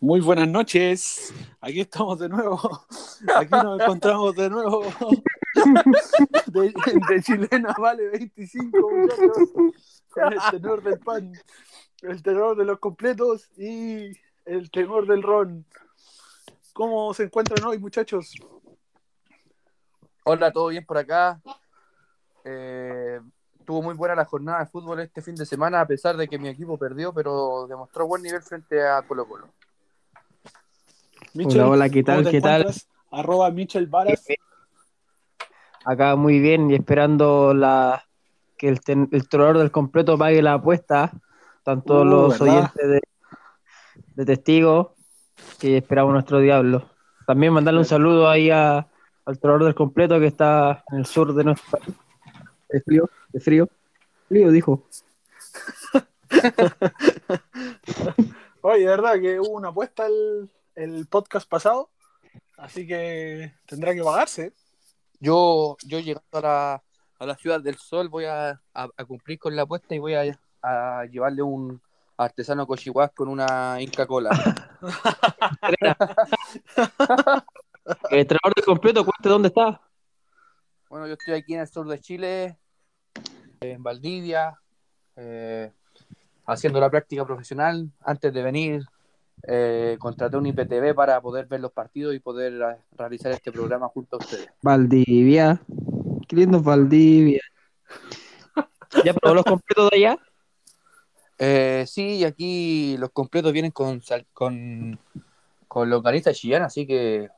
Muy buenas noches. Aquí estamos de nuevo. Aquí nos encontramos de nuevo. De, de chilena vale 25 muchachos. Con el tenor del pan, el tenor de los completos y el tenor del ron. ¿Cómo se encuentran hoy, muchachos? Hola, ¿todo bien por acá? Eh, tuvo muy buena la jornada de fútbol este fin de semana, a pesar de que mi equipo perdió, pero demostró buen nivel frente a Colo Colo. Michel, Hola, hola, ¿qué ¿cómo tal? ¿Qué tal? Arroba Michel Varas. Acá muy bien y esperando la que el, ten- el del completo pague la apuesta. Están todos Uh, los ¿verdad? oyentes de, de testigos que esperamos nuestro diablo. También mandarle un saludo ahí a- al trovador del completo que está en el sur de nuestro país. ¿De frío? ¿De frío? Frío, dijo. Oye, de verdad que hubo una apuesta el, el podcast pasado, así que tendrá que pagarse. Yo, yo llegando a la, a la Ciudad del Sol voy a, a- a cumplir con la apuesta y voy a, a llevarle un artesano cochihuas con una Inca Cola. El del completo, cuente dónde está. Bueno, yo estoy aquí en el sur de Chile, en Valdivia, eh, haciendo la práctica profesional. Antes de venir, eh, contraté un IPTV para poder ver los partidos y poder eh, realizar este programa junto a ustedes. Valdivia. Qué lindo Valdivia. ¿Ya probó los completos de allá? Eh, sí, y aquí los completos vienen con, sal- con, con longaniza chillana, así que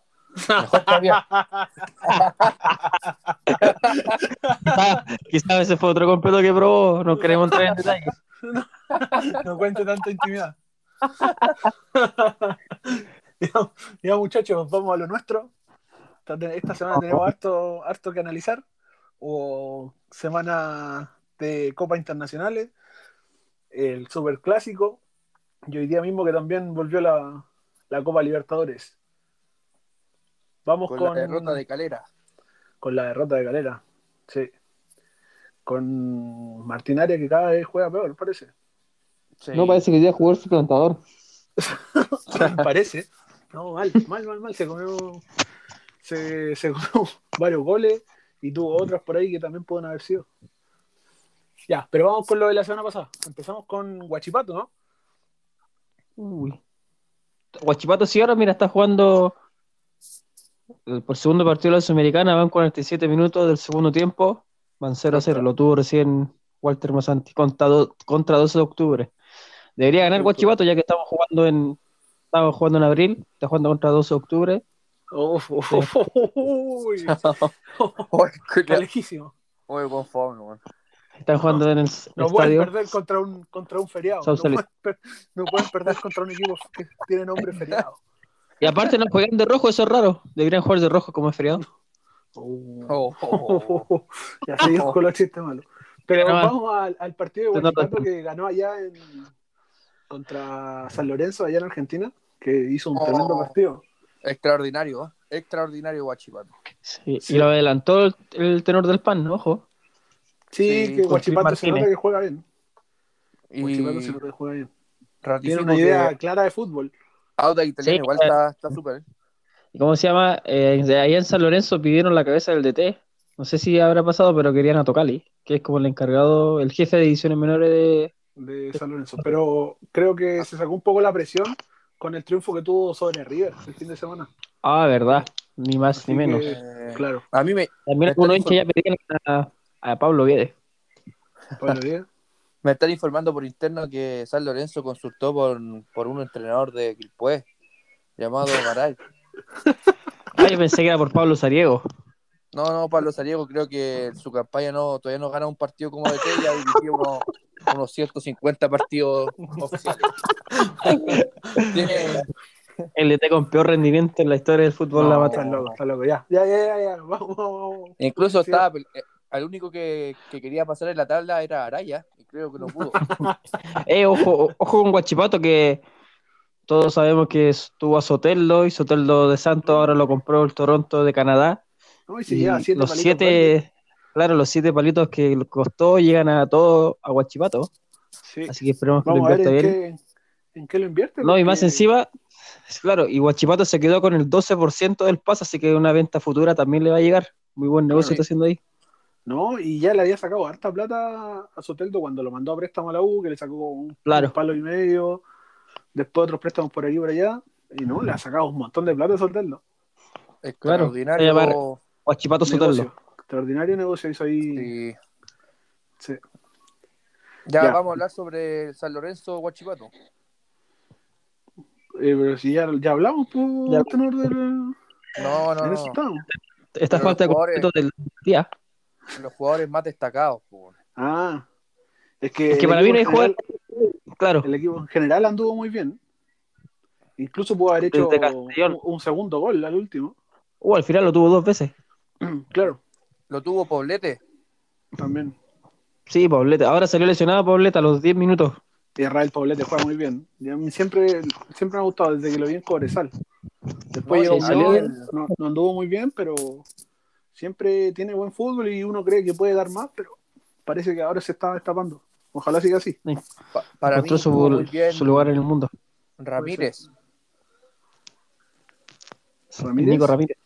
mejor todavía. Quizás quizá ese fue otro completo que probó. No queremos entrar en detalle. no cuente tanta intimidad. ya, ya, muchachos, vamos a lo nuestro. Esta, esta semana tenemos harto, harto que analizar. O semana de Copa Internacionales, el Super Clásico, y hoy día mismo que también volvió la, la Copa Libertadores. Vamos Con, con, la derrota de Calera. con la derrota de Calera. Sí. Con Martinaria que cada vez juega peor, parece. Sí. No parece que ya jugó el suplantador. Parece. No, mal, mal, mal, mal. Se comió, se, se comió varios goles y tuvo otras por ahí que también pueden haber sido. Ya, pero vamos con lo de la semana pasada. Empezamos con Guachipato, ¿no? Uy. Guachipato sí ahora, mira, está jugando el- por segundo partido de la Sudamericana, van 47 minutos del segundo tiempo, van 0 a 0, lo tuvo recién Walter Masanti contra, do- contra 12 de octubre. Debería ganar Guachipato ya que estamos jugando en estamos jugando en abril, está jugando contra 12 de octubre. Uf, uf, uf, uy. Lejísimo. oye, conforme, weón. Están jugando en el, No pueden estadio. perder contra un, contra un feriado. No pueden, per- no pueden perder contra un equipo que tiene nombre feriado. Y aparte no juegan de rojo, eso es raro. Deberían jugar de rojo como es feriado. Oh. Oh, oh, oh, ya seguimos con los chistes malos. Pero No, vamos al, al partido de no, no, Guachipato no. que ganó allá en, contra San Lorenzo, allá en Argentina, que hizo un Oh. tremendo partido. Extraordinario, ¿eh? extraordinario Guachipato. Sí, Sí. Y lo adelantó el, el tenor del pan, ¿no? Ojo. Sí, Sí, que Guachipato se nota que juega bien. Y Guachipato se nota que juega bien. Tiene una idea que clara de fútbol. Auda Italiano Sí, igual eh. está está súper. ¿eh? ¿Y cómo se llama? Eh, de allá en San Lorenzo pidieron la cabeza del DT. No sé si habrá pasado, pero querían a Tocali, que es como el encargado, el jefe de divisiones menores de. de San Lorenzo. Pero creo que se sacó un poco la presión con el triunfo que tuvo sobre River el fin de semana. Ah, verdad. Ni más Así ni menos. que- Eh, Claro, A mí me, También me algunos hinchas ya pedían a, a Pablo Viedes. Pablo Díaz. Me están informando por interno que San Lorenzo consultó por, por un entrenador de Quilpué llamado Garay. Ah, yo pensé que era por Pablo Sariego. No, no, Pablo Sariego creo que en su campaña no todavía no gana un partido como de que ya dirigió unos, unos 150 partidos oficiales. Tiene, El DT con peor rendimiento en la historia del fútbol la No, mata. está loco, está loco. Ya, ya, ya, ya, ya. Vamos, vamos, vamos. incluso Sí. estaba al único que, que quería pasar en la tabla era Araya y creo que no pudo. Eh, ojo, ojo con Guachipato que todos sabemos que estuvo a Soteldo y Soteldo de Santos ahora lo compró el Toronto de Canadá. No, y se Y lleva siete los palitos siete, claro, los siete palitos que costó llegan a todo a Guachipato. Sí. Así que esperemos que lo Vamos a ver invierta en bien. qué, en qué lo invierte. No, y más encima, claro, y Guachipato se quedó con el 12% del pase, así que una venta futura también le va a llegar. Muy buen negocio Claro. está haciendo ahí. No, y ya le había sacado harta plata a Soteldo cuando lo mandó a préstamo a la U, que le sacó un, Claro. un palo y medio. Después otros préstamos por aquí y por allá. Y no, le ha sacado un montón de plata a Soteldo. Claro, Extraordinario. Guachipato Soteldo. Negocio. Extraordinario negocio hizo ahí. Sí. Sí. Ya, Ya. vamos a hablar sobre San Lorenzo Guachipato. Eh, pero si ya, ya hablamos, pues, Ya. tenor del. No, no, no. Pero falta de los jugadores- completo del día. Los jugadores más destacados. Ah, es que, Es que el para mí no hay jugador. Claro, El equipo en general anduvo muy bien. Incluso pudo haber hecho un, un segundo gol al último. uh, al final lo tuvo dos veces. claro, Lo tuvo Poblete. también. Sí, Poblete. Ahora salió lesionado Poblete a los 10 minutos. Israel Poblete juega muy bien. Y a mí siempre, siempre me ha gustado desde que lo vi en Cobresal. Después No, llegó no, no anduvo muy bien, pero siempre tiene buen fútbol y uno cree que puede dar más, pero parece que ahora se está destapando. Ojalá siga así. Pa- para mí su, bien su lugar en el mundo. Ramírez. Ramírez. Nico Ramírez.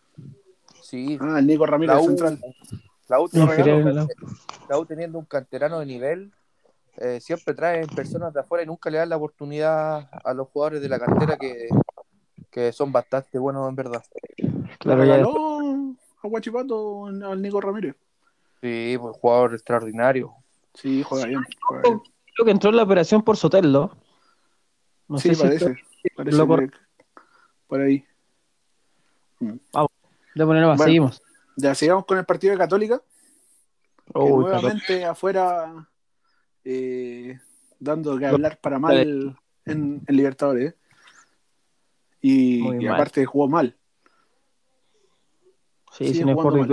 Sí. Ah, el Nico Ramírez La U, central. la U Lo teniendo, inferior en la- la U teniendo un canterano de nivel, eh, siempre traen personas de afuera y nunca le dan la oportunidad a los jugadores de la cantera que, que son bastante buenos en verdad. Claro, ya a Guachipato al Nico Ramírez. Sí, pues jugador extraordinario. Sí, juega bien. juega bien. creo que entró en la operación por Soteldo. No sí, sé si parece. parece lo que- por ahí. de poner más, Bueno. seguimos. Ya sigamos con el partido de Católica. nuevamente afuera eh, dando que hablar para mal en, en Libertadores. Y, Muy y aparte jugó mal. Sí, sin todo.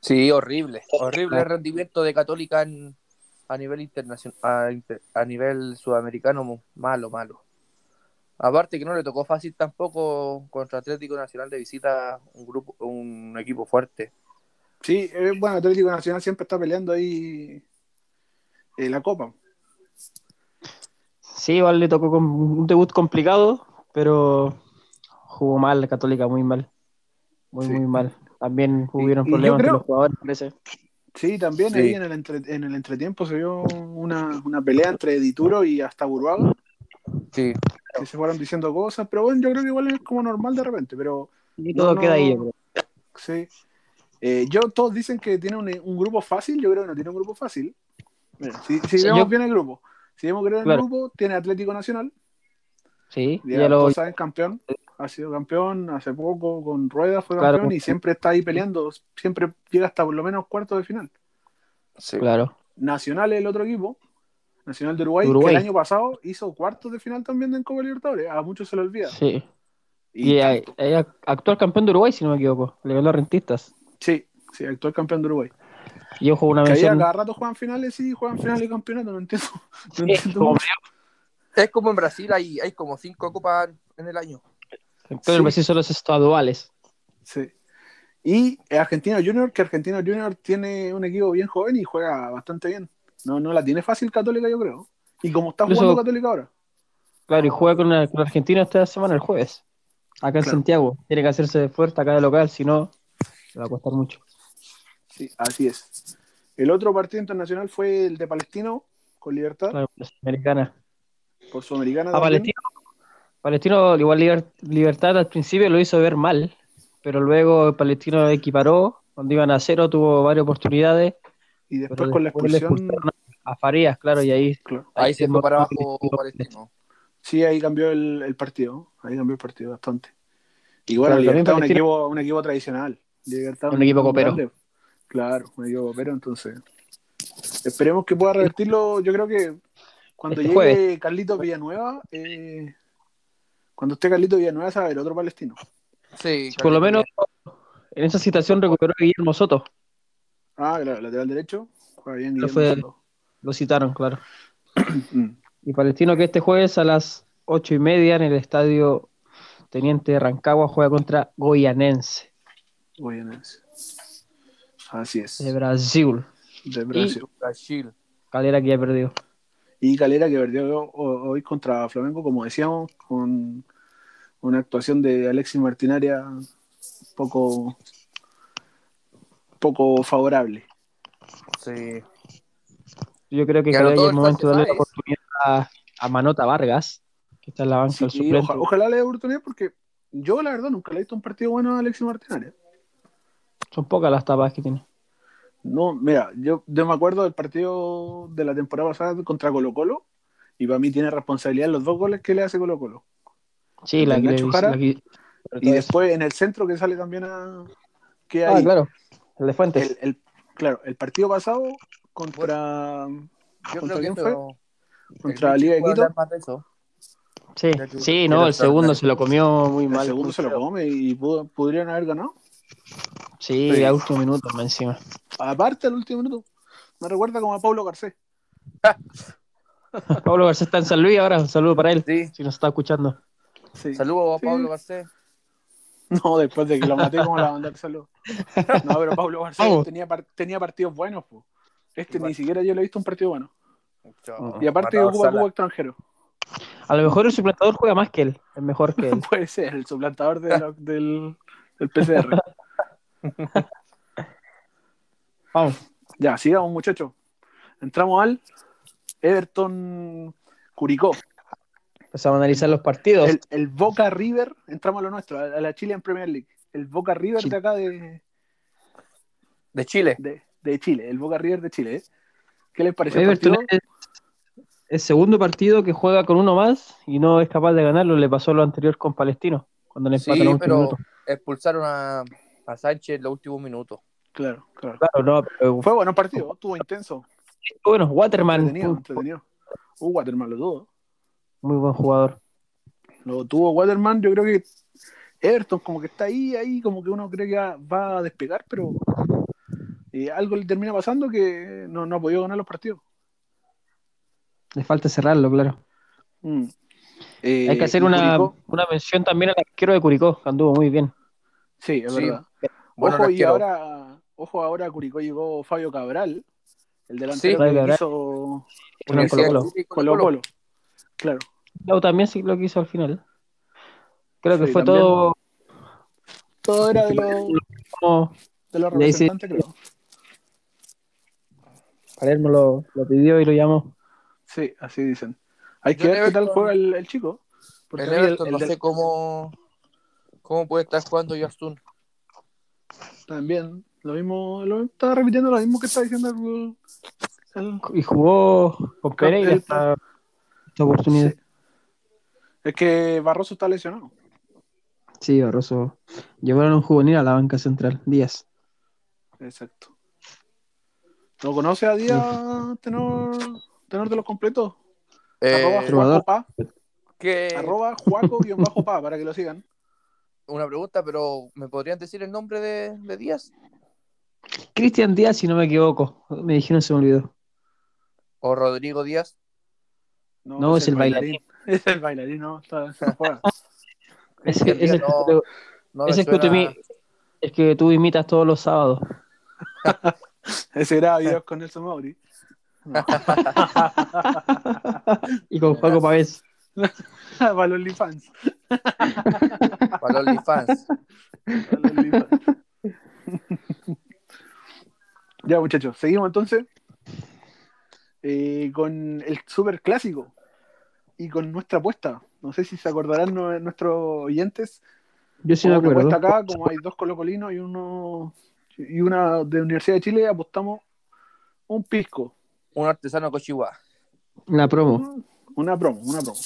Sí, horrible. Horrible el rendimiento de Católica en- a nivel internacional, a, inter- a nivel sudamericano, malo, malo. Aparte que no le tocó fácil tampoco contra Atlético Nacional de visita un grupo, un equipo fuerte. Sí, eh, bueno, Atlético Nacional siempre está peleando ahí eh, la Copa. Sí, igual le tocó con un debut complicado, pero jugó mal la Católica, muy mal. Muy, Sí. muy mal. También hubieron y problemas creo- los jugadores, parece. Sí, también Sí. ahí en el, entre- en el entretiempo se vio una, una pelea entre Dituro y hasta Burbaga, Sí, que se fueron diciendo cosas, pero bueno, yo creo que igual es como normal de repente, pero Y todo no. queda ahí, yo creo. Sí. Eh, yo, todos dicen que tiene un, un grupo fácil, yo creo que no tiene un grupo fácil. Mira, si, si vemos yo- bien el grupo, si vemos bien el Claro. grupo, tiene Atlético Nacional, Sí, ya, ya lo, todos saben campeón, ha sido campeón hace poco con Rueda, fue Claro. campeón y siempre está ahí peleando, siempre llega hasta por lo menos cuarto de final. sí. claro. Nacional es el otro equipo, Nacional de Uruguay, Uruguay. que el año pasado hizo cuartos de final también en Copa Libertadores, a muchos se le olvida. Sí. Y Y, hay- actual campeón de Uruguay, si no me equivoco. Le ganó a Rentistas. sí, sí, actual campeón de Uruguay. Y ojo, una mención. cada rato juegan finales y juegan finales de campeonato, no entiendo. No Sí, entiendo. Es como en Brasil, hay, hay como cinco copas en el año. Creo Sí. que Brasil son los estaduales. Sí. Y Argentino Junior, que Argentino Junior tiene un equipo bien joven y juega bastante bien. No, no la tiene fácil Católica, yo creo. Y como está Incluso- jugando Católica ahora. Claro, y juega con, la- con Argentina esta semana, el jueves. Acá en. Santiago. Tiene que hacerse fuerte acá de local, si no, le va a costar mucho. Sí, así es. El otro partido internacional fue el de Palestino con Libertad, Claro, la Sudamericana. por Sudamericana. A también. Palestino, Palestino, igual Liber- Libertad al principio lo hizo ver mal, pero luego Palestino equiparó. Cuando iban a cero tuvo varias oportunidades. Y después con la después expulsión, a Farías, claro, y ahí. claro. Ahí se fue para abajo Palestino. Palestino. sí, ahí cambió el, el partido. Ahí cambió el partido bastante. Y bueno, Libertad es un equipo, un equipo tradicional. Libertad Un equipo copero. grande. Claro, un equipo copero, entonces. Esperemos que pueda revertirlo. Yo creo que cuando Este llegue jueves. Carlito Villanueva, eh, cuando esté Carlito Villanueva, a ver otro palestino. Sí, Por lo menos en esa situación recuperó a Guillermo Soto. Ah, claro, lateral derecho. Juega bien Pero Guillermo fue- Soto. Lo citaron, claro. Mm. Y Palestino que este jueves a las ocho y media en el estadio Teniente Rancagua juega contra Goianense Goianense. Así es. de Brasil. De Brasil. Brasil. Calera que ya perdió. Y Calera que perdió ho- hoy contra Flamengo, como decíamos, con una actuación de Alexis Martinaria poco, poco favorable. Sí. Yo creo que anotó es el momento de darle la oportunidad a, a Manota Vargas, que está en la banca Sí, del suplente. oja- ojalá le dé oportunidad porque yo, la verdad, nunca le he visto un partido bueno a Alexis Martinaria. Son pocas las tapas que tiene. No, mira, yo, yo me acuerdo del partido de la temporada pasada contra Colo Colo y para mí tiene responsabilidad en los dos goles que le hace Colo Colo. Sí, la ¿El que Jara? la que- sobre Y después en el centro que sale también a... Que. Ah, claro. El de Fuentes. el, el- claro, el partido pasado contra, Yo ¿Contra quién fue? contra el la Liga de Quito. hablar más de eso. Sí, sí, no, el segundo se lo comió muy El mal. segundo muy se lo come y pudo- podrían haber ganado. Sí, Sí. a último minuto más encima. Aparte, al último minuto. Me recuerda como a Pablo Garcés. Pablo García está en San Luis ahora, un saludo para él, Sí. si nos está escuchando. Sí. Saludos a Sí. Pablo Garcés. No, después de que lo maté, ¿cómo le va a mandar saludos? No, pero Pablo Garcés tenía, par- tenía partidos buenos. po. Este Igual. ni siquiera yo le he visto un partido bueno. Y aparte ocupa cubo extranjero. A lo mejor el suplantador juega más que él, es mejor que él. Puede ser el suplantador de la- del, del PCR. Vamos. ya, sigamos muchachos. Entramos al Everton Curicó. Empezamos a analizar los partidos. El, el Boca River, entramos a lo nuestro, a la Chilean Premier League. El Boca River Sí. de acá de, De Chile. de, de Chile, el Boca River de Chile. ¿eh? ¿Qué les pareció el Everton el segundo partido que juega con uno más y no es capaz de ganarlo. Le pasó lo anterior con Palestino, cuando le Sí, a último pero minuto. expulsaron a, a Sánchez en los últimos minutos. Claro, claro. Claro, no, pero Fue bueno partido, estuvo intenso, bueno, Waterman, entretenido, entretenido. Uh, Waterman lo tuvo. muy buen jugador. Lo tuvo Waterman, yo creo que Everton como que está ahí, ahí, como que uno cree que va- a despegar, pero eh, algo le termina pasando que no, no ha podido ganar los partidos. Le falta cerrarlo, claro. Mm. Eh, Hay que hacer y una, una mención también al arquero de Curicó, que anduvo muy bien. sí, es Sí, verdad. Bueno, ojo, y ahora, ojo, ahora a Curicó llegó Fabio Cabral, el delantero Sí. que hizo Chile y Colo Colo. Claro. Lau también sí lo quiso al final. Creo que Sí, fue también. todo Todo era de los de los representantes, creo. Palermo lo, lo pidió y lo llamó. Sí, así dicen. Hay Yo que ver qué tal juega el, el chico. Porque El Everton no del- sé cómo, cómo puede estar jugando Yastun. También, lo mismo, lo, estaba repitiendo lo mismo que está diciendo el, el- Y jugó con Pereira esta, esta oportunidad. Sí. Es que Barroso está lesionado. Sí, Barroso. Llevaron a un juvenil a la banca central, Díaz. Exacto. ¿No conoce a Díaz, tenor, tenor de los completos? arroba Eh, Trovador. Juaco Pa, que, arroba Juaco-Pa, para que lo sigan. una pregunta, pero ¿me podrían decir el nombre de, de Díaz? Cristian Díaz, si no me equivoco. Me dijeron, se me olvidó. ¿O Rodrigo Díaz? No, es el Es el bailarín, no, está, Díaz, no, que, no ese que tú suena- imi- el que tú imitas todos los sábados. Ese graba videos con Nelson Mauri. Y con Juaco Pavés. Para los OnlyFans. Para los OnlyFans. Para los OnlyFans. Ya, muchachos, seguimos entonces eh, con el super clásico y con nuestra apuesta. No sé si se acordarán nue- nuestros oyentes. Yo sí me una acuerdo. apuesta acá, como hay dos colocolinos y uno y una de Universidad de Chile, apostamos un pisco. Un artesano cochigua. La promo. Una promo, una promo.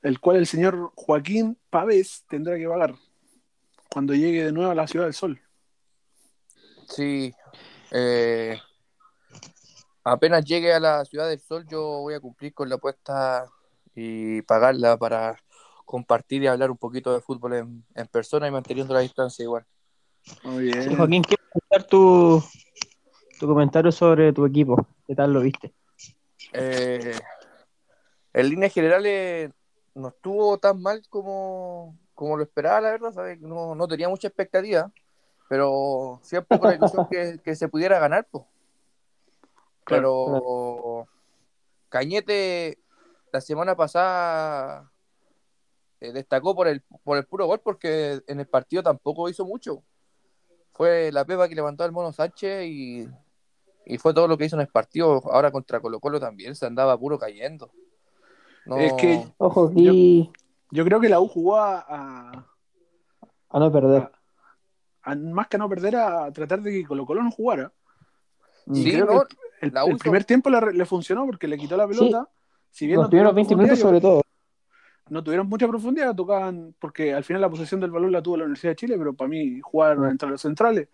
El cual el señor Joaquín Pavés tendrá que pagar cuando llegue de nuevo a la Ciudad del Sol. Sí. Eh, apenas llegue a la Ciudad del Sol, yo voy a cumplir con la apuesta y pagarla para compartir y hablar un poquito de fútbol en, en persona y manteniendo la distancia igual. Muy Sí, bien. Joaquín, quiero escuchar tu, tu comentario sobre tu equipo. ¿Qué tal lo viste? Eh, en líneas generales no estuvo tan mal como, como lo esperaba, la verdad, ¿sabes? No, no tenía mucha expectativa, pero siempre con la ilusión que, que se pudiera ganar, pues. Pero Cañete la semana pasada eh, destacó por el, por el puro gol porque en el partido tampoco hizo mucho. Fue la pepa que levantó el Mono Sánchez y, y fue todo lo que hizo en el partido. Ahora contra Colo Colo también se andaba puro cayendo. No- Es que Ojo aquí yo creo que la U jugó a, a- a no perder. a- más que a no perder, a tratar de que Colo Colo no jugara. Y Sí, creo no, que el, el U primer tiempo le, le funcionó porque le quitó la pelota. Si bien Los no tuvieron primeros 20 profundidad, minutos sobre todo. no tuvieron mucha profundidad, tocaban, porque al final la posesión del balón la tuvo la Universidad de Chile, pero para mí jugaron Sí. entre los centrales.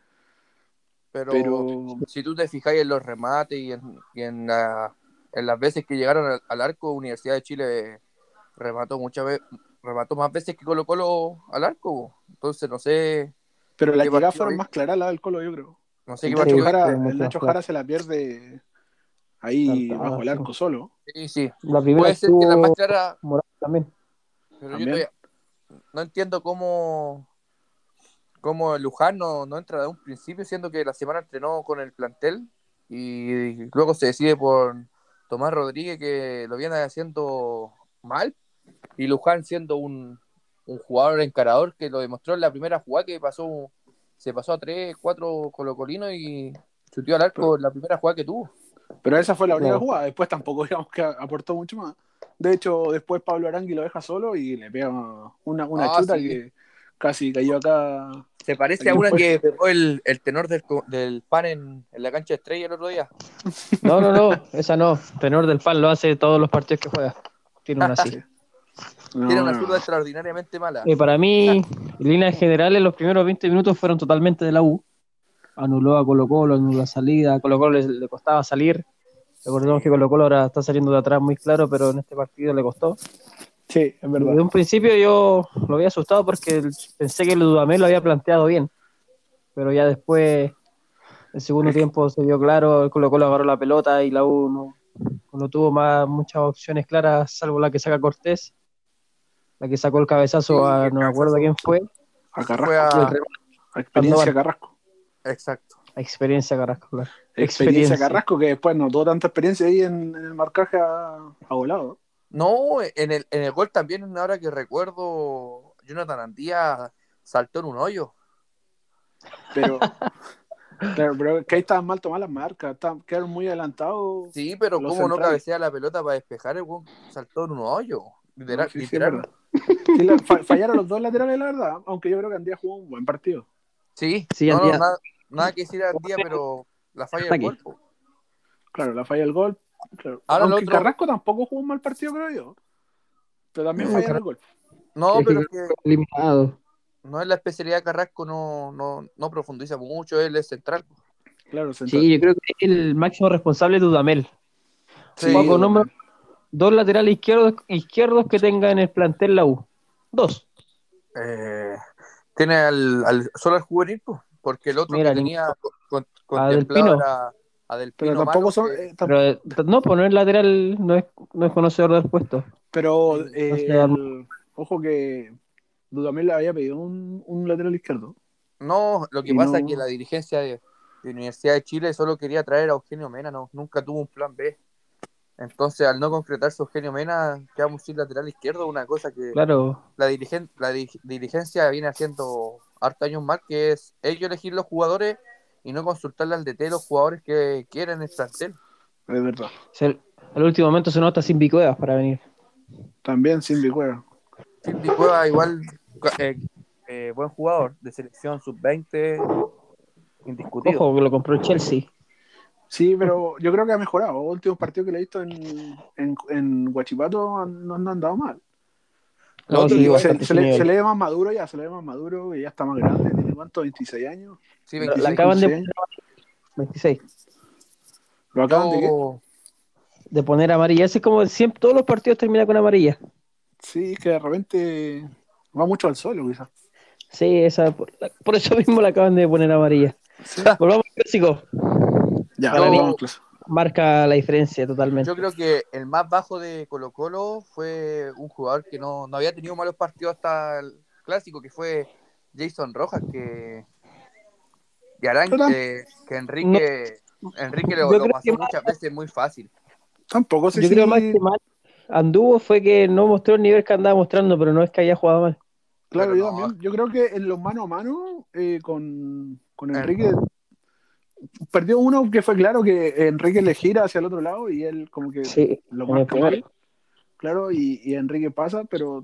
pero, Pero si tú te fijáis en los remates y en, y en, la- en las veces que llegaron al, al arco, Universidad de Chile remató muchas veces, remató más veces que Colo Colo al arco. Entonces no sé, pero las ¿Qué llegadas partido fueron más claras las del Colo, yo creo. no sé El qué Nacho. Jara, el Nacho. Jara se la pierde ahí Tanto, bajo el arco solo. Sí, sí. La primera Puede ser que la más clara, también. pero yo todavía no entiendo cómo, cómo Luján no, no entra de un principio, siendo que la semana entrenó con el plantel y luego se decide por Tomás Rodríguez que lo viene haciendo mal y Luján siendo un, un jugador encarador que lo demostró en la primera jugada que pasó se pasó a 3, 4 colocolinos y chutió al arco en la primera jugada que tuvo. Pero esa fue la única Claro. jugada. Después tampoco digamos que aportó mucho más. De hecho, después Pablo Arangui lo deja solo y le pega una, una Ah, chuta sí. que casi cayó acá. Se parece a una que pegó el, el tenor del, co- del pan en, en la cancha de estrella el otro día. No, no, no, esa no. Tenor del pan lo hace todos los partidos que juega. Tiene una así. No, Tiene una no. zurda extraordinariamente mala. Eh, para mí, en líneas generales, los primeros 20 minutos fueron totalmente de la U. Anuló a Colo Colo, anuló la salida. A Colo Colo le, le costaba salir. Recordemos que Colo Colo ahora está saliendo de atrás muy claro, pero en este partido le costó. Sí, es verdad. Desde un principio yo lo había asustado porque pensé que el Dudamel lo había planteado bien. Pero ya después, el segundo tiempo se vio claro, el Colo Colo agarró la pelota y la U no, no tuvo más, muchas opciones claras, salvo la que saca Cortés. La que sacó el cabezazo Sí, a, el no me acuerdo quién fue. A Fue Carrasco, a- remate, a experiencia. Carrasco. Exacto. experiencia Carrasco, claro. Experiencia Carrasco, que después no tuvo tanta experiencia ahí en, en el marcaje a, a volado. No, en el, en el gol también, ahora que recuerdo, Jonathan Andía saltó en un hoyo. Pero, claro, pero que ahí estaban mal tomadas las marcas, estaban- quedaron muy adelantados. Sí, pero cómo no cabecea la pelota para despejar, el saltó en un hoyo. Literal, No, es literal. verdad. Sí, la- fa- fallaron los dos laterales, la verdad, aunque yo creo que Andía jugó un buen partido. Sí, Sí, no, no, Andía- nada, nada que decir a Andía, pero la falla del cuerpo. Claro, la falla del gol. Claro. Ahora lo Aunque otro- Carrasco tampoco jugó un mal partido, creo yo. Pero también No, falla Car- el gol. No, Es pero es que Eliminado. no es la especialidad de Carrasco, no, no, no profundiza mucho, él es central. Claro, central. Sí, yo creo que el máximo responsable es Dudamel. Sí, Paco, nombra dos laterales izquierdos, izquierdos que tenga en el plantel la U. Dos. Eh, tiene al, al- solo al juvenil, porque el otro Mira, que tenía con- a Del contemplado Pino. era a Del Pero Pino tampoco son. que- eh, Pero eh, no, pues no es lateral, no es, no es conocedor del puesto. pero eh, o sea, el- ojo que Dudamel le había pedido un, un lateral izquierdo. No, lo que Y pasa es que la dirigencia de, de Universidad de Chile solo quería traer a Eugenio Mena, no, nunca tuvo un plan B. Entonces, al no concretarse Eugenio Mena, quedamos sin lateral izquierdo, una cosa que Claro, la, dirigen- la di- dirigencia viene haciendo harto años más, que es ellos elegir los jugadores y no consultarle al DT los jugadores que quieren el plantel. Es verdad. al último momento se nota sin bicuevas para venir. También sin Bicuera. Silvi Cueva igual eh, eh, buen jugador de selección sub-20 indiscutido. Ojo, que lo compró el Chelsea. Sí, pero yo creo que ha mejorado. Los últimos partidos que le he visto en, en, han- no han andado mal. No, otro sí, igual se, le, nivel. se le ve más maduro ya, se le ve más maduro y ya está más grande. ¿Tiene cuánto? ¿26 años? Sí, La- 25. la acaban de 26 26. ¿Lo acaban de qué? Yo- De poner amarilla. Ese es como siempre, todos los partidos terminan con amarilla. Sí, es que de repente va mucho al suelo, quizás. Sí, esa, por, la- por eso mismo la acaban de poner amarilla. Sí. Volvamos al clásico. Ya, Para vamos mí- vamos, clase. marca la diferencia totalmente. Yo creo que el más bajo de Colo Colo fue un jugador que no, no había tenido malos partidos hasta el clásico, que fue Jason Rojas, que, y Arán, que, que Enrique, Enrique lo, lo pasó muchas veces muy fácil. Tampoco sé Yo si... creo más que mal anduvo fue que no mostró el nivel que andaba mostrando, pero no es que haya jugado mal. Claro, yo no. también. Yo creo que en los mano a mano eh, con, con Eh. Enrique perdió uno que fue claro que Enrique le gira hacia el otro lado y él como que Sí, lo en el marca mal. Claro, y, y Enrique pasa, pero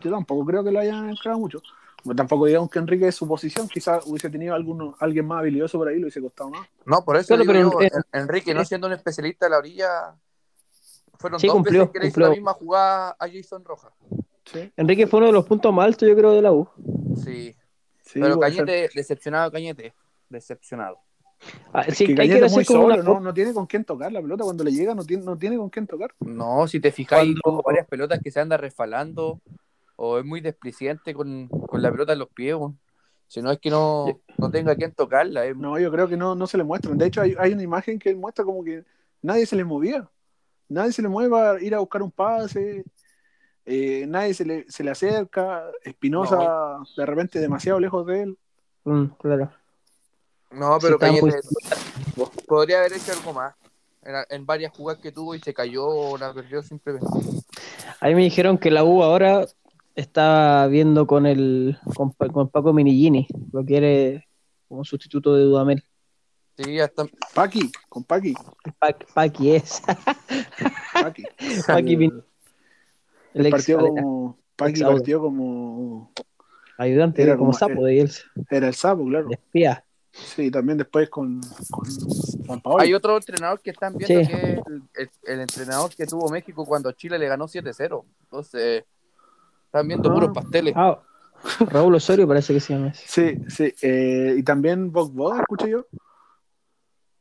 yo tampoco creo que lo hayan encarado mucho. Pues tampoco digamos que Enrique es su posición, quizás hubiese tenido alguno, alguien más habilidoso por ahí, lo hubiese costado más. No, por eso Claro, digo pero yo, en- En- Enrique, no siendo un especialista de la orilla, fueron Sí, dos cumplió, veces que le hizo la misma jugada a Jason Rojas. Sí, Enrique fue uno de los puntos más altos, yo creo, de la U. Sí, sí, pero puede ser. Cañete, decepcionado Cañete, decepcionado. Ah, Es sí, que es muy una solo, no, no tiene con quién tocar la pelota. Cuando le llega, no tiene, no tiene con quién tocar. No, si te fijáis, Cuando- varias pelotas que se anda resbalando o es muy desplicente con, con la pelota en los pies. Si no es que no, no tenga quien tocarla. es- No, yo creo que no, no se le muestran. De hecho, hay, hay una imagen que muestra como que nadie se le movía. Nadie se le mueve para ir a buscar un pase. eh, nadie se le, se le acerca. Espinosa, de repente, demasiado lejos de él. Mm, claro. No, pero muy- podría haber hecho algo más. En, en varias jugadas que tuvo y se cayó o la perdió simplemente. A mí me dijeron que la U ahora está viendo con el con, con Paco Minigini, lo quiere como sustituto de Dudamel. Sí, ya está. Paqui, con Paqui. Pa- Paqui es. Paqui. Paqui El- el partió como. Paqui partió como. ayudante, era como como- sapo de él, Era el sapo, claro. de espía. Sí, también después con, con Juan Paoli. Hay otro entrenador que están viendo Sí. que es el, el- el entrenador que tuvo México cuando Chile le ganó 7-0. Entonces, están viendo Ah. puros pasteles. Ah, Raúl Osorio parece que se llama ese. Sí, sí. eh, y también Bogboda, escuché yo.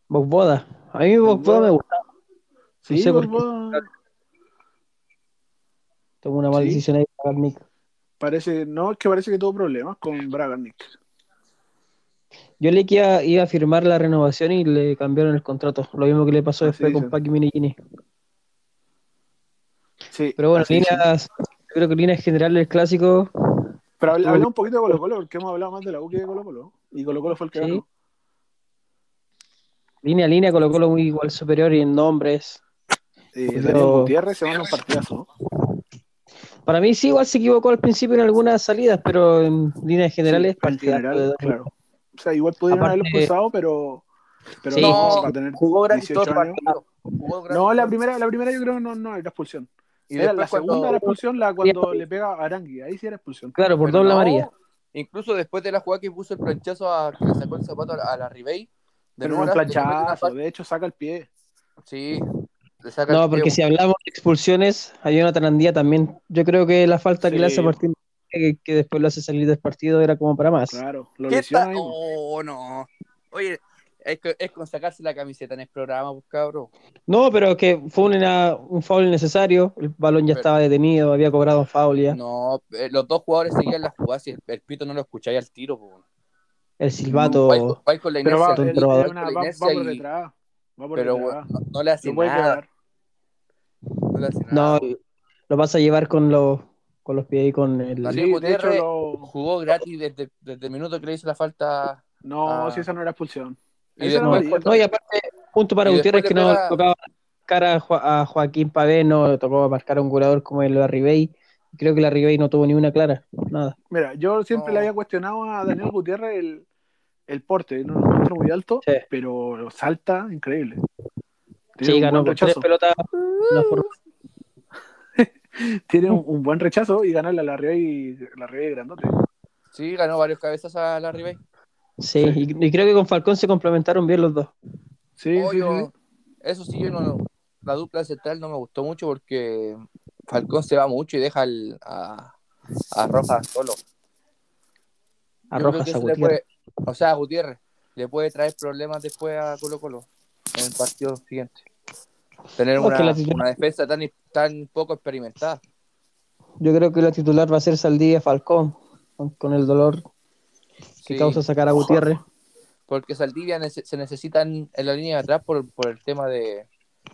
Bogboda. A mí Bogboda me gusta. Sí, sé qué. Bogboda. Tomó una mala Sí. decisión ahí para Nick. Parece, no, es que parece que tuvo problemas con Braganic. Yo le iba, iba a firmar la renovación y le cambiaron el contrato. Lo mismo que le pasó Así después con. Paqui Minigini. Sí, Pero bueno, líneas, yo creo que líneas generales del clásico, Pero habla, habla un poquito de Colo Colo, porque hemos hablado más de la U que de Colo Colo. Y Colo Colo fue el que Sí. ganó. línea a línea, Colo Colo muy igual superior y en nombres. Eh, Pero- Gutiérrez se manda un partidazo. Para mí sí, igual se equivocó al principio en algunas salidas, pero en líneas generales, en partidazo general, claro. O sea, igual pudieron Aparte- haberlo expulsado, pero, pero Sí, no, sí. para tener Jugó gratis todo 18 el años. partido. Jugó No, la todo el- primera, la primera yo creo que no, no era expulsión. Y Era la después cuando- segunda era expulsión, la cuando le pega a Arangui. Ahí sí era expulsión. Claro, por pero doble no, amarilla. Incluso después de la jugada que puso el planchazo a que le sacó el zapato a la, a la Ribey. De Pero nuevo no un la- una planchazo, de hecho saca el pie. Sí, le saca No, el pie, porque si hablamos de expulsiones, a Jonathan Andía también, yo creo que la falta que Sí. le hace a Martín, que, que después lo hace salir del partido, era como para más. Claro, lo ¿Qué lesiona. Oh, no. Oye, es, que- es con sacarse la camiseta en el programa, pues, cabrón. No, pero que fue una- un foul innecesario, el balón ya Pero- estaba detenido, había cobrado un foul ya. No, eh, los dos jugadores seguían la jugada si el, el pito no lo escucháis al tiro. pues. El silbato, Va, con la Pero por y- detrás. Va por pero detrás. bueno, no, no le hace No nada. No le hace no, nada. lo vas a llevar con los, con los pies y con el... Daniel Sí, de hecho, Gutiérrez lo... Jugó gratis desde, desde el minuto que le hizo la falta. no, si esa no era expulsión. Y después, No, y aparte, punto para Y Gutiérrez que no pega- tocaba cara a, Jo- a Joaquín Pavé, no le tocó marcar a un curador como el Ribey. Creo que la Ribey no tuvo ni una clara, nada. Mira, yo siempre No. le había cuestionado a Daniel Gutiérrez el, el porte. No lo encuentro muy alto, Sí. pero salta increíble. Tiene Sí, ganó buen con tres rechazo. pelotas. una forma- Tiene un, un buen rechazo y ganarle a la Ribey la Ribey grandote. Sí, ganó varios cabezas a la Ribey. Sí, y, y creo que con Falcón se complementaron bien los dos. Sí, sí, Obvio, sí. Eso sí, yo no, la dupla central no me gustó mucho porque Falcón se va mucho y deja al- a, a Rojas solo. A Yo Rojas, a Gutiérrez. puede- o sea, a Gutiérrez le puede traer problemas después a Colo Colo en el partido siguiente. Tener una, que la titular- una defensa tan, tan poco experimentada. Yo creo que la titular va a ser Saldía Falcón, con, el dolor que Sí. causa sacar a Gutiérrez. porque Saldivia nece- se necesitan en la línea de atrás por, por el tema de,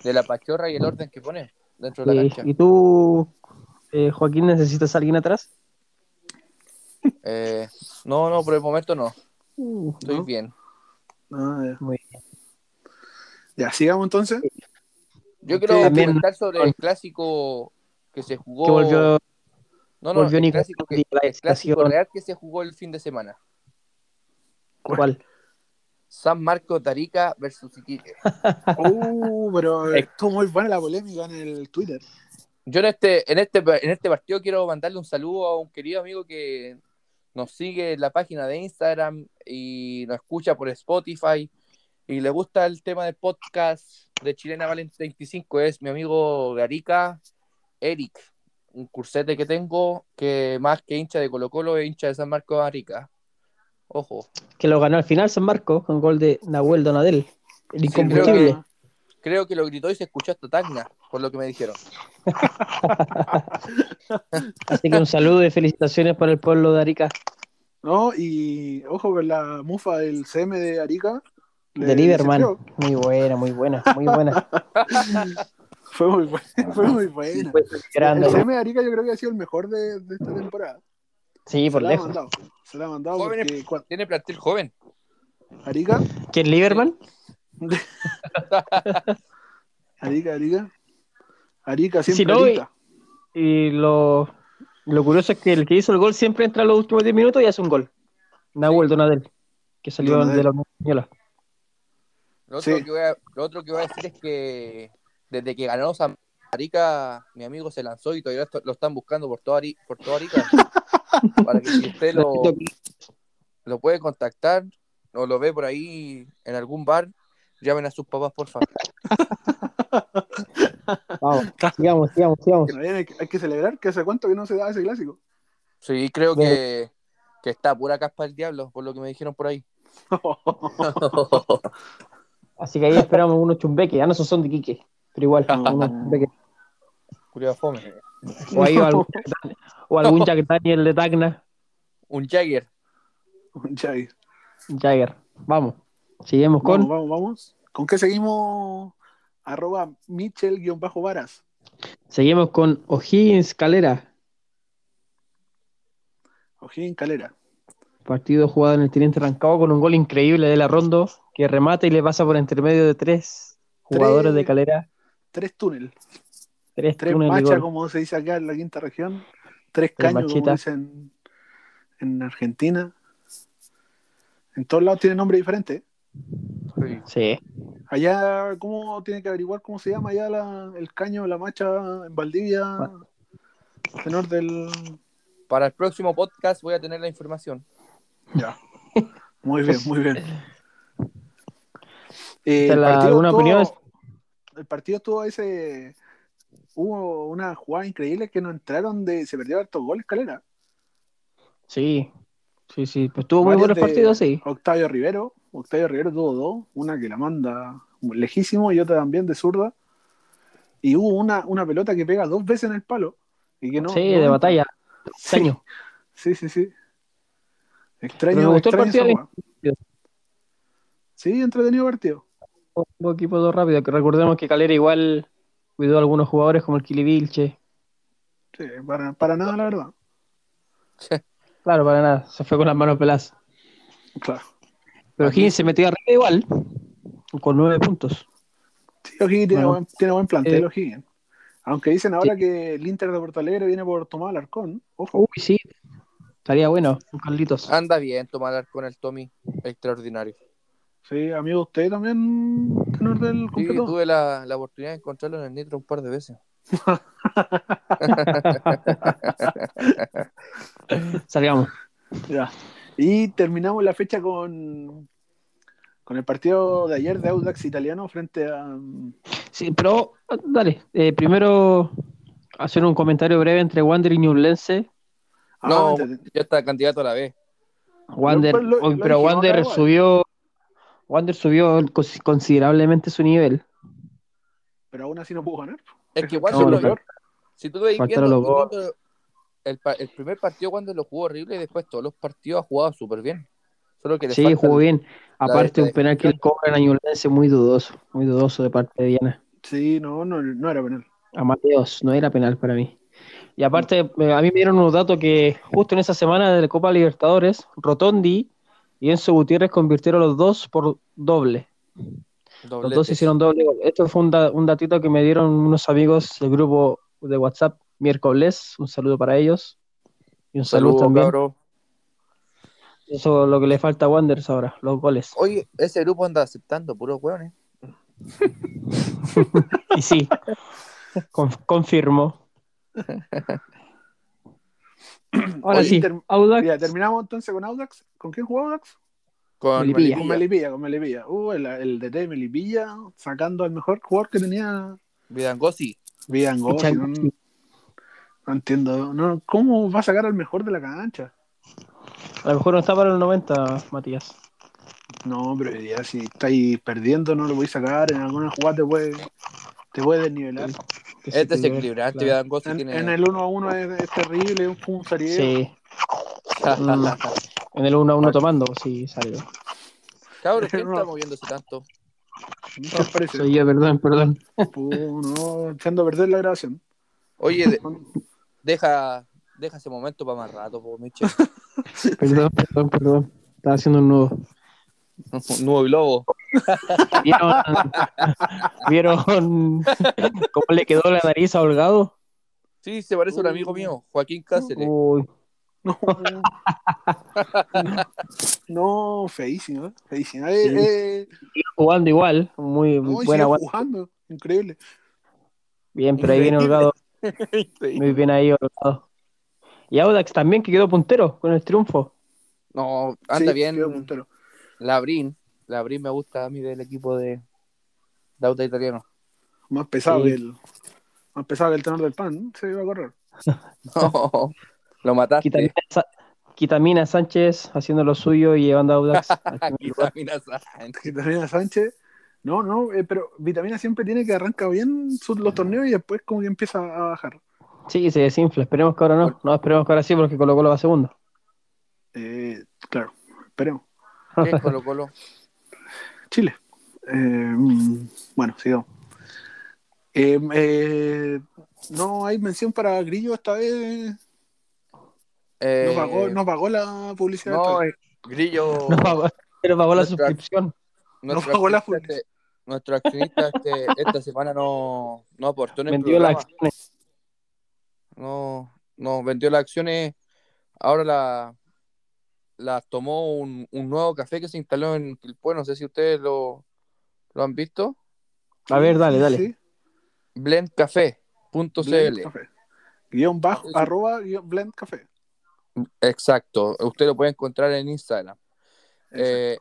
de la pachorra y el orden que pone dentro de la Sí. cancha. ¿Y tú, eh, Joaquín, necesitas a alguien atrás? Eh, no, no, por el momento no. Estoy ¿No? bien. Ah, ya. Muy bien. Ya, sigamos entonces. Yo quiero También- comentar sobre el clásico que se jugó. Que volvió, no, no, volvió el clásico, que- el clásico real que se jugó el fin de semana. ¿Cuál? San Marcos Tarica versus Iquique. Uh, pero estuvo muy buena la polémica en el Twitter. Yo en este, en este, en este partido quiero mandarle un saludo a un querido amigo que nos sigue en la página de Instagram y nos escucha por Spotify y le gusta el tema del podcast de Chilena Valen 25. Es mi amigo de Arica, Eric, un cursete que tengo que más que hincha de Colo Colo es hincha de San Marcos de Arica. Ojo, Que lo ganó al final San Marcos con gol de Nahuel Donadel. El Sí, creo incombustible. que- creo que lo gritó y se escuchó hasta Tacna, por lo que me dijeron. Así que un saludo y felicitaciones para el pueblo de Arica. No, y ojo con la mufa del CM de Arica. De Lieberman. Muy buena, muy buena, muy buena. Fue muy buena. Fue muy buena. Fue grande. El CM de Arica yo creo que ha sido el mejor de, de esta temporada. Sí, Se por la ha lejos. mandado. Se la ha mandado Jóvenes. porque Tiene plantel joven. Arica, ¿Quién, Lieberman? Arica, Arica. Arica, siempre Si no, Arica. Y lo, lo curioso es que el que hizo el gol siempre entra a los últimos 10 minutos y hace un gol. Nahuel Donadel, que salió Donadel. de la Unión Española. Lo otro, Sí. que voy a, lo otro que voy a decir es que desde que ganó San Arica, mi amigo se lanzó y todavía lo están buscando por toda, Ari- por toda Arica. para que si usted lo, lo puede contactar o lo ve por ahí en algún bar, llamen a sus papás, por favor. Vamos, sigamos, sigamos, sigamos. Hay, que- hay que celebrar que hace cuánto que no se da ese clásico. Sí, creo Bien. que, que está pura caspa el diablo, por lo que me dijeron por ahí. Así que ahí esperamos unos chumbeques. Ah, no, esos son de Quique, pero igual, unos chumbeques. Curio fome. O ahí algún, o algún Jack Daniel de Tacna, Un Jagger. Chai. Jagger. Vamos, seguimos con. Vamos, vamos, vamos. ¿Con qué seguimos? Arroba Michel-Varas. Seguimos con O'Higgins Calera. O'Higgins Calera. Partido jugado en el Teniente Rancagua con un gol increíble de la Rondo que remata y le pasa por entre medio de tres jugadores Tres. de Calera. Tres túnel. Tres, Tres túneles machas, como se dice acá en la quinta región. Tres Tres caños, como machitas. dicen en Argentina. En todos lados tiene nombre diferente. Sí. Sí. Allá, ¿cómo tiene que averiguar cómo se llama allá la- el caño, la macha en Valdivia? Tenor del. Para el próximo podcast voy a tener la información. Ya. Muy bien, muy bien. Eh, ¿Te el partido alguna opinión? El partido tuvo ese. Hubo una jugada increíble que no entraron de. Se perdió hartos goles, Calera. Sí. Sí, sí. Pues tuvo muy buenos partidos, sí. Octavio Rivero. Octavio Rivero tuvo dos. Una que la manda lejísimo y otra también de zurda. Y hubo una, una pelota que pega dos veces en el palo. Y que no, sí, no de batalla. Sí, sí, sí. sí. Extraño, Pero me gustó el extraño partido. Sí, entretenido partido. Un equipo todo rápido. Que recordemos que Calera igual cuidó a algunos jugadores como el Kili Vilche. Sí, para, para nada, la verdad. Claro, para nada. Se fue con las manos peladas. Claro. Pero Higgins se metió arriba igual. Con nueve puntos. Sí, O'Higgins tiene, Bueno. buen, tiene buen plantel, Eh, O'Higgins. Aunque dicen ahora sí. que el Inter de Porto Alegre viene por Tomás Alarcón. Ojo. Uy, sí. Estaría bueno. Carlitos. Anda bien tomar con el Tommy. Extraordinario. Sí, amigo, usted también, tenor del Sí, completo. tuve la, la oportunidad de encontrarlo en el Nitro un par de veces. Salgamos. Ya. Y terminamos la fecha con, con el partido de ayer de Audax italiano frente a. Sí, pero dale. eh, primero hacer un comentario breve entre Wander y Ñublense. Ah, no, ya está candidato a la B. Wander, Lo- lo- pero Wander subió, Wander subió cons- considerablemente su nivel. pero aún así no pudo ganar. Es que Wander es no, lo peor. si tú Faltaron viendo, el, el primer partido cuando lo jugó horrible y después todos los partidos ha jugado súper bien. Solo que le Sí, jugó el- bien. Aparte, un penal que le cobran a Ñublense muy dudoso, muy dudoso de parte de Diana. Sí, no, no, no era penal. A Mateos, no era penal para mí. Y aparte, eh, a mí me dieron unos datos que justo en esa semana de la Copa Libertadores, Rotondi y Enzo Gutiérrez convirtieron los dos por doble. Los dos hicieron doble gol. Esto fue un, da- un datito que me dieron unos amigos del grupo de WhatsApp miércoles. Un saludo para ellos. Y un saludo, también. Eso es lo que le falta a Wanderers ahora, los goles. Oye, ese grupo anda aceptando puros hueones. Y sí, con- confirmo. Ahora Oye, sí, ter- Audax. Ya, terminamos entonces con Audax. ¿Con quién jugó Audax? Con Melipilla. Con Melipilla, con Melipilla. Uh, el, el DT de Melipilla sacando al mejor jugador que tenía Vidangosi. Villangosi. Chan- No, no entiendo. No, ¿Cómo va a sacar al mejor de la cancha? A lo mejor no está para el 90, Matías. No, pero ya si estáis perdiendo no lo voy a sacar. En alguna jugada te puede, te puede desnivelar. Que sí, Es que desequilibrante, claro. Vidangosi En, tiene. en el 1 a 1 es, es terrible, es un sariego. Sí, Mm. en el 1 a 1 tomando, sí, salió. Cabros, ¿quién No. está moviéndose tanto? ¿Qué os parece? Soy yo, perdón, perdón. No, echando a perder la grabación. Oye, de- deja, deja ese momento para más rato, po, Michel. Perdón, perdón, perdón. Estaba haciendo un nudo. Nuevo globo. ¿Vieron, ¿Vieron cómo le quedó la nariz a Holgado? Sí, se parece a un amigo mío, Joaquín Cáceres. Uy, No, no, feísimo, ¿eh? feísimo. Eh, Sí. eh, jugando igual, muy, muy buena. jugando, increíble. Bien, pero ahí viene Holgado. Muy bien ahí, Holgado. Y Audax también, que quedó puntero con el triunfo. No, anda Sí, bien. quedó Labrín. Labrín me gusta a mí del equipo de Dauta Italiano. Más pesado Sí. que el, más pesado que el tenor del pan, ¿no? se iba a correr. No, lo mataste. Quitamina, Sa- Quitamina Sánchez haciendo lo suyo y llevando a Audax. Vitamina Sánchez. Vitamina Sánchez. No, no, eh, pero Vitamina siempre tiene que arrancar bien sus- los torneos y después como que empieza a bajar. Sí, se desinfla. Esperemos que ahora no. No, esperemos que ahora sí, porque Colo Colo va segundo. Eh, claro, esperemos. ¿Qué es Colo Colo? Chile. Eh, mm, bueno, sigamos. Eh, eh, no hay mención para Grillo esta vez. Eh, No pagó, no pagó la publicidad. no, eh, Grillo. No pagó, pero pagó la suscripción. nuestro no pagó la accionista este- nuestro accionista este- esta semana no, no aportó en el Vendió las programa. acciones. No, no, vendió las acciones. Ahora la, las tomó un, un nuevo café que se instaló en Quilpué. No sé si ustedes lo, lo han visto. A ver, dale, dale. Sí, Blendcafé.cl. Blend Café. Guión bajo, Sí. arroba, guion, Blend Café. Exacto. Usted lo puede encontrar en Instagram. Eh,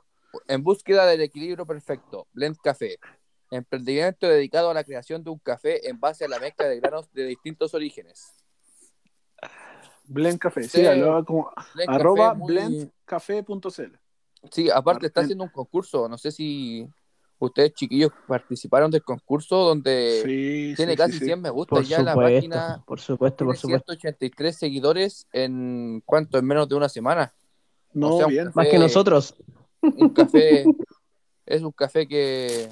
en búsqueda del equilibrio perfecto, Blend Café. Emprendimiento dedicado a la creación de un café en base a la mezcla de granos de distintos orígenes. Blend Café, Sí. sí, lo- como Blend arroba muy- blendcafé.cl. Sí, aparte está haciendo un concurso. No sé si ustedes, chiquillos, participaron del concurso donde Sí, tiene sí, casi sí, sí. 100 me gusta Por ya en la supuesto, página. por supuesto, Tiene por supuesto. 183 seguidores en cuánto, en menos de una semana. No, o sea, un bien. café- Más que nosotros. Un café es un café que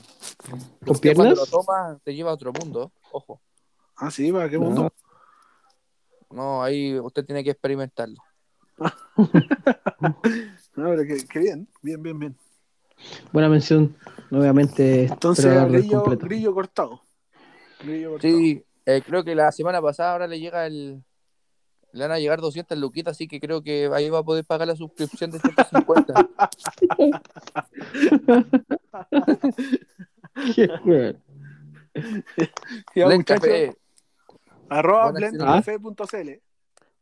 ¿Con cuando lo toma te lleva a otro mundo. Ojo, Ah, sí, ¿para qué No. mundo? no, ahí usted tiene que experimentarlo. No, pero qué, qué bien, bien, bien, bien. Buena mención. Nuevamente, Entonces, grillo, grillo cortado. Grillo cortado. Sí, eh, creo que la semana pasada ahora le llega el. Le van a llegar 200 luquitas, así que creo que ahí va a poder pagar la suscripción de 150. Qué bueno. Muchachos, Café. Arroba blendcafé.cl.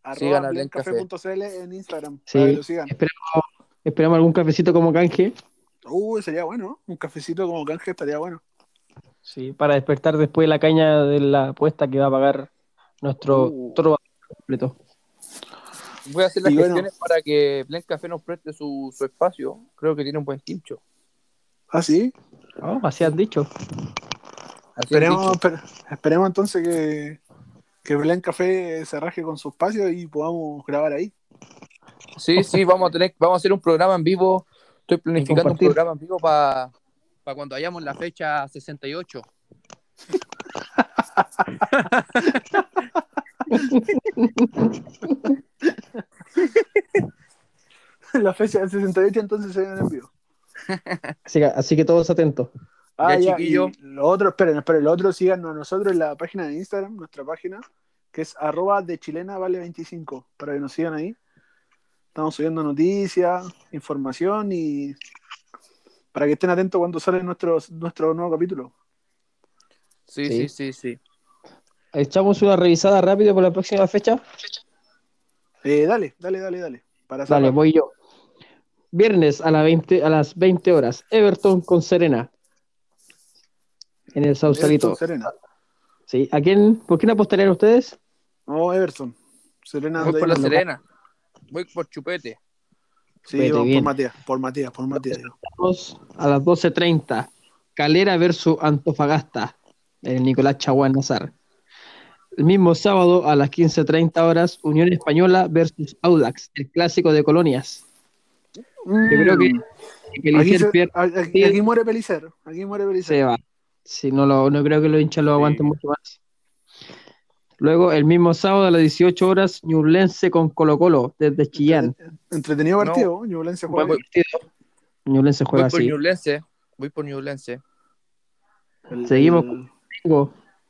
Arroba Sigan a Blend blendcafé.cl en Instagram. Sí. Para que lo sigan. Esperamos, esperamos algún cafecito como canje. Uh, sería bueno. Un cafecito como canje estaría bueno. Sí, para despertar después la caña de la apuesta que va a pagar nuestro Uh. toro completo. Voy a hacer las Y bueno. gestiones para que Blend Café nos preste su, su espacio. Creo que tiene un buen quincho. Ah, sí. Oh, así han dicho. Así han Esperemos, dicho. esper- esperemos entonces que, que Blend Café se raje con su espacio y podamos grabar ahí. Sí, sí, vamos a tener, vamos a hacer un programa en vivo Estoy planificando un programa en vivo para cuando hayamos la fecha 68. La fecha del 68 entonces se viene en vivo. Así que, así que todos atentos. Ah, Ya, ya, chiquillo. y Lo otro, esperen, esperen, lo otro síganos a nosotros en la página de Instagram, nuestra página, que es arroba de chilena vale 25, para que nos sigan ahí. Estamos subiendo noticias, información y para que estén atentos cuando sale nuestro, nuestro nuevo capítulo. Sí, Sí. sí, sí, sí. Echamos una revisada rápido por la próxima fecha. Eh, dale, dale, dale, dale. Para Dale, voy yo. Viernes a, la 20, a las 20 horas. Everton con Serena. En el Sausalito. Everton, Serena. Sí. ¿A quién, ¿Por quién apostarían ustedes? No, Everton. Serena. Voy por la Serena. Voy por Chupete. Sí, bien. por Matías, por Matías, por Matías. A las 12.30. Calera versus Antofagasta. En el Nicolás Chaguán Nazar. El mismo sábado a las 15.30 horas, Unión Española versus Audax, el clásico de colonias. Yo creo que, que Mm. Aquí, Pelicer se- pierde- aquí- aquí muere Pelicer. Aquí muere Pelicer. se va. Sí, no, lo, no creo que los hinchas lo aguanten mucho más. Luego, el mismo sábado a las 18 horas, Ñublense con Colo Colo, desde Chillán. Entretenido No. partido. Ñublense juega Buen bien. partido. Ñublense Voy juega por así. Ñublense. Voy por Ñublense. El- Seguimos.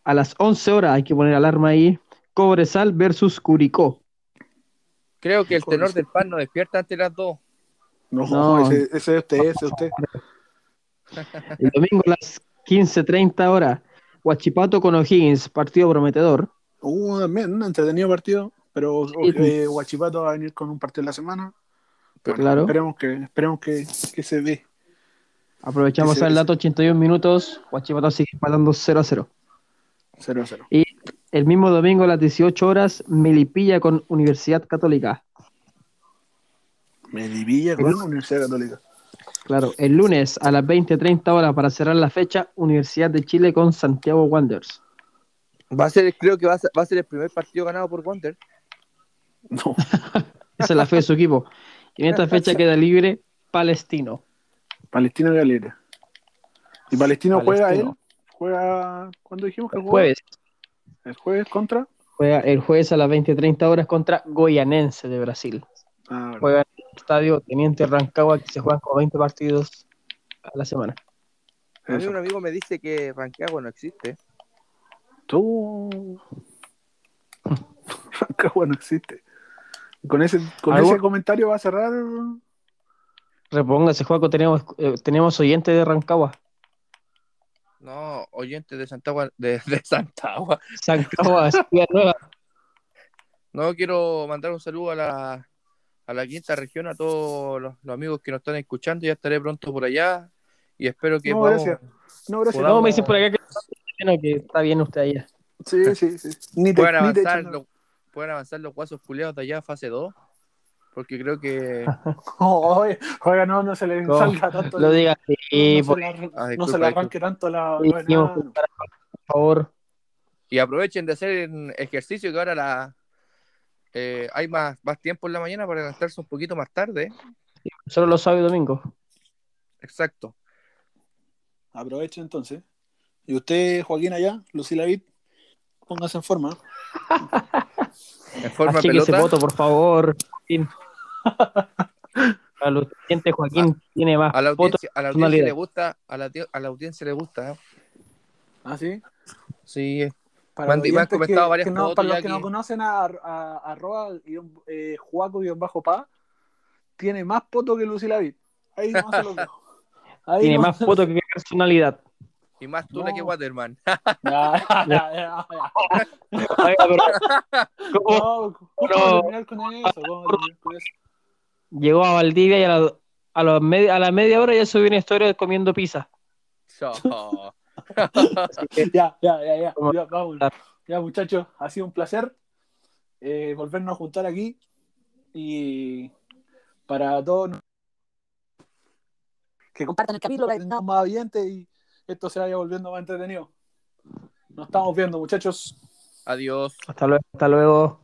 A las 11 horas, hay que poner alarma ahí. Cobresal versus Curicó. Creo que el tenor del pan no despierta ante las dos. No, No. Ese, ese es usted, ese es usted. El domingo a las 15.30 horas, Huachipato con O'Higgins, partido prometedor. Uh, también, un entretenido partido. Pero Sí. eh, Guachipato va a venir con un partido en la semana. Bueno, Claro. Esperemos que, esperemos que, que se ve. Aprovechamos el dato, 81 minutos. Huachipato sigue empatando 0 a 0. 0 a 0. El mismo domingo a las 18 horas, Melipilla con Universidad Católica. Melipilla con Universidad Católica. Claro, el lunes a las 20.30 horas para cerrar la fecha, Universidad de Chile con Santiago Wanderers. Va a ser, creo que va a ser, va a ser el primer partido ganado por Wander. No. Esa es la fe de su equipo. Y en esta fecha queda libre Palestino. Palestina Galera. ¿Y Palestino, juega él? Palestino. ¿Juega cuándo dijimos que El jueves. ¿El jueves contra? Juega el jueves a las 20.30 horas contra Goianense de Brasil. Ah. Juega estadio Teniente Rancagua, que se juegan como 20 partidos a la semana. A mí un amigo me dice que Rancagua no existe. Tú. Rancagua no existe. Con ese, con ¿Algo? ese comentario va a cerrar. Repóngase, Juaco, tenemos, eh, tenemos oyentes de Rancagua. No, oyente de Santagua, de, de Santagua. Rancagua, Ciudad Nueva. No, quiero mandar un saludo a la, a la quinta región, a todos los, los amigos que nos están escuchando. Ya estaré pronto por allá y espero que No, podamos- gracias. No, gracias. Podamos- No, me dicen por acá que, bueno, que está bien usted allá. Sí, sí, sí. Ni te, puedan ni te avanzar, los, puedan avanzar los guasos culeados de allá a fase 2. Porque creo que. Oh, oye, oiga, no, no se le No, salga tanto. Lo diga no, así, no por se le, Ah, no se le arranque tanto la. Sí, por favor. Y aprovechen de hacer ejercicio que ahora la, eh, hay más, más tiempo en la mañana para levantarse un poquito más tarde. Solo los sábados y domingos. Exacto. Aprovechen entonces. Y usted, Joaquín, allá, Lucila Vid, póngase en forma. En forma Así que ese pelota. voto, por favor. Joaquín. A los clientes, Joaquín tiene más A la audiencia, a la audiencia personalidad. le gusta, a la, tio- a la audiencia le gusta. ¿eh? ¿Ah, sí? Sí, Para los me han oyentes comentado que- varias que no, fotos Para ya los que no aquí. conocen a, a, arroba guion, eh, Juaco-pa, tiene más fotos que Lucila Vid. Ahí no se lo dejo. Ahí Tiene no- más fotos que personalidad. y más tula No. que Waterman. Ya, ya, ya, ya. Oiga, pero ¿cómo No, ¿Cómo No. terminar con eso? ¿Cómo terminar con eso? llegó a Valdivia y a la, a, la med- a la media hora ya subió una historia de comiendo pizza? No ya, ya, ya, ya. Ya, vamos. ya, muchachos, ha sido un placer eh, volvernos a juntar aquí. Y para todos que compartan el capítulo, que más oyentes y esto se vaya volviendo más entretenido. Nos estamos viendo, muchachos. Adiós. Hasta luego. Hasta luego.